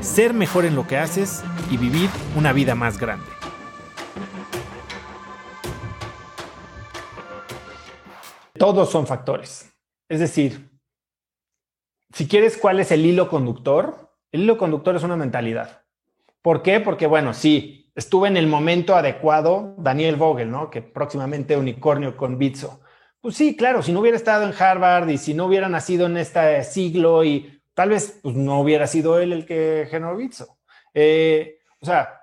ser mejor en lo que haces y vivir una vida más grande. Todos son factores. Es decir, si quieres cuál es el hilo conductor, el hilo conductor es una mentalidad. ¿Por qué? Porque, bueno, sí, estuve en el momento adecuado, Daniel Vogel, ¿no? Que próximamente unicornio con Bitso. Pues sí, claro, si no hubiera estado en Harvard y si no hubiera nacido en este siglo y tal vez pues, no hubiera sido él el que generó Bitso. Eh, o sea,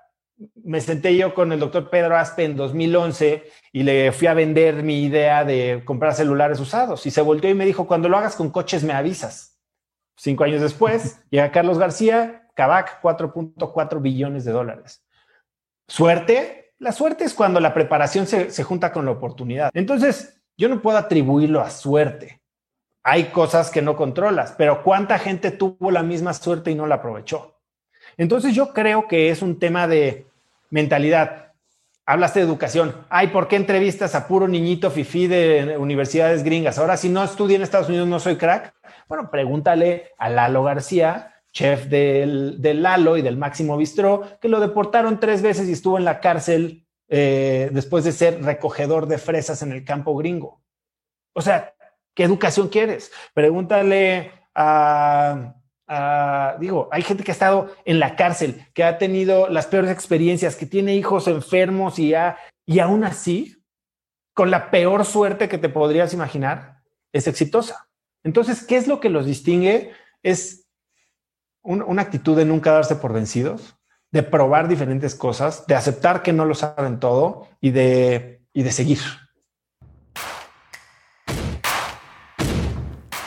me senté yo con el doctor Pedro Aspe en 2011 y le fui a vender mi idea de comprar celulares usados y se volteó y me dijo, cuando lo hagas con coches me avisas. Cinco años después, llega Carlos García, Kavak, 4.4 billones de dólares. Suerte, la suerte es cuando la preparación se, se junta con la oportunidad. Entonces, yo no puedo atribuirlo a suerte. Hay cosas que no controlas, pero ¿cuánta gente tuvo la misma suerte y no la aprovechó? Entonces yo creo que es un tema de mentalidad. Hablaste de educación. Ay, ¿por qué entrevistas a puro niñito fifí de universidades gringas? Ahora, si no estudié en Estados Unidos, no soy crack. Bueno, pregúntale a Lalo García, chef del, Lalo y del Máximo Bistró, que lo deportaron tres veces y estuvo en la cárcel eh, después de ser recogedor de fresas en el campo gringo. O sea, ¿qué educación quieres? Pregúntale a, digo, hay gente que ha estado en la cárcel, que ha tenido las peores experiencias, que tiene hijos enfermos y, y aún así, con la peor suerte que te podrías imaginar, es exitosa. Entonces, ¿qué es lo que los distingue? Es una actitud de nunca darse por vencidos, de probar diferentes cosas, de aceptar que no lo saben todo y de, y de seguir.